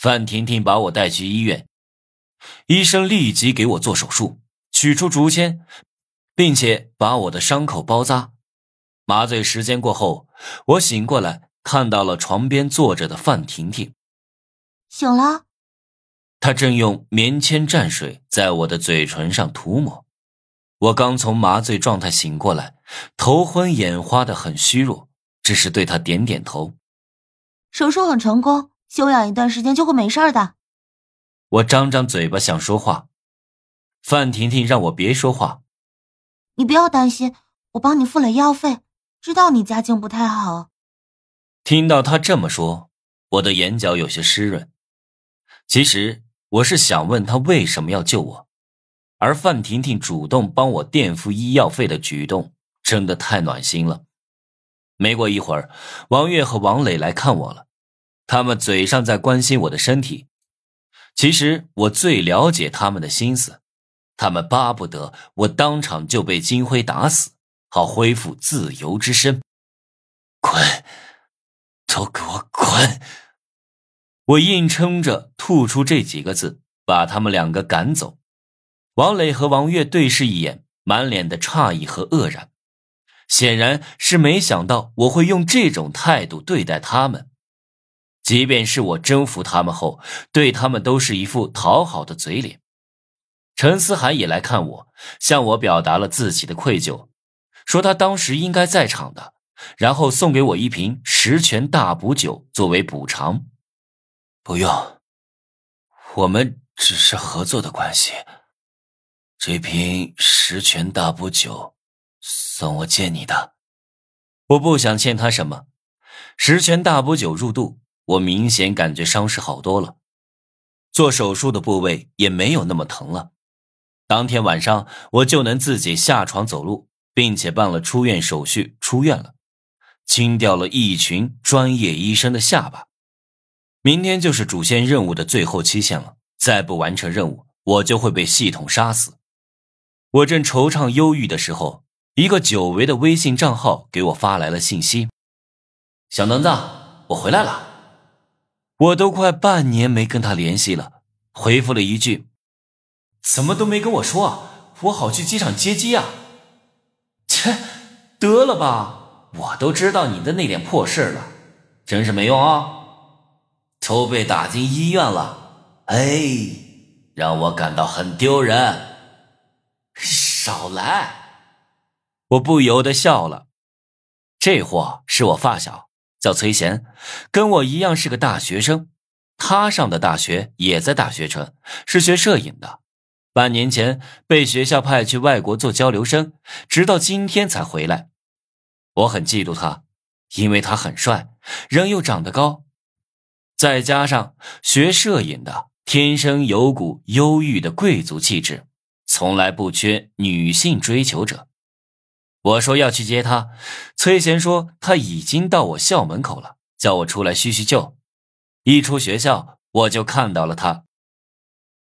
范婷婷把我带去医院，医生立即给我做手术，取出竹签，并且把我的伤口包扎。麻醉时间过后，我醒过来，看到了床边坐着的范婷婷。醒了，她正用棉签蘸水在我的嘴唇上涂抹。我刚从麻醉状态醒过来，头昏眼花的，很虚弱，只是对她点点头。手术很成功，休养一段时间就会没事的。我张张嘴巴想说话，范婷婷让我别说话。你不要担心，我帮你付了医药费。知道你家境不太好。听到他这么说，我的眼角有些湿润。其实我是想问他为什么要救我，而范婷婷主动帮我垫付医药费的举动，真的太暖心了。没过一会儿，王月和王磊来看我了，他们嘴上在关心我的身体，其实我最了解他们的心思，他们巴不得我当场就被金辉打死。好恢复自由之身，滚！都给我滚！我硬撑着吐出这几个字，把他们两个赶走。王磊和王月对视一眼，满脸的诧异和愕然，显然是没想到我会用这种态度对待他们。即便是我征服他们后，对他们都是一副讨好的嘴脸。陈思涵也来看我，向我表达了自己的愧疚。说他当时应该在场的，然后送给我一瓶十全大补酒作为补偿。不用，我们只是合作的关系。这瓶十全大补酒，算我借你的。我不想欠他什么。十全大补酒入肚，我明显感觉伤势好多了，做手术的部位也没有那么疼了。当天晚上，我就能自己下床走路。并且办了出院手续，出院了，清掉了一群专业医生的下巴。明天就是主线任务的最后期限了，再不完成任务，我就会被系统杀死。我正惆怅忧郁的时候，一个久违的微信账号给我发来了信息：“小能子，我回来了。”我都快半年没跟他联系了，回复了一句：“怎么都没跟我说？我好去机场接机啊。”切，得了吧！我都知道你的那点破事了，真是没用啊！都被打进医院了，哎，让我感到很丢人。少来！我不由得笑了。这货是我发小，叫崔贤，跟我一样是个大学生。他上的大学也在大学城，是学摄影的。半年前被学校派去外国做交流生，直到今天才回来。我很嫉妒他，因为他很帅，人又长得高，再加上学摄影的天生有股忧郁的贵族气质，从来不缺女性追求者。我说要去接他，崔贤说他已经到我校门口了，叫我出来叙叙旧。一出学校，我就看到了他。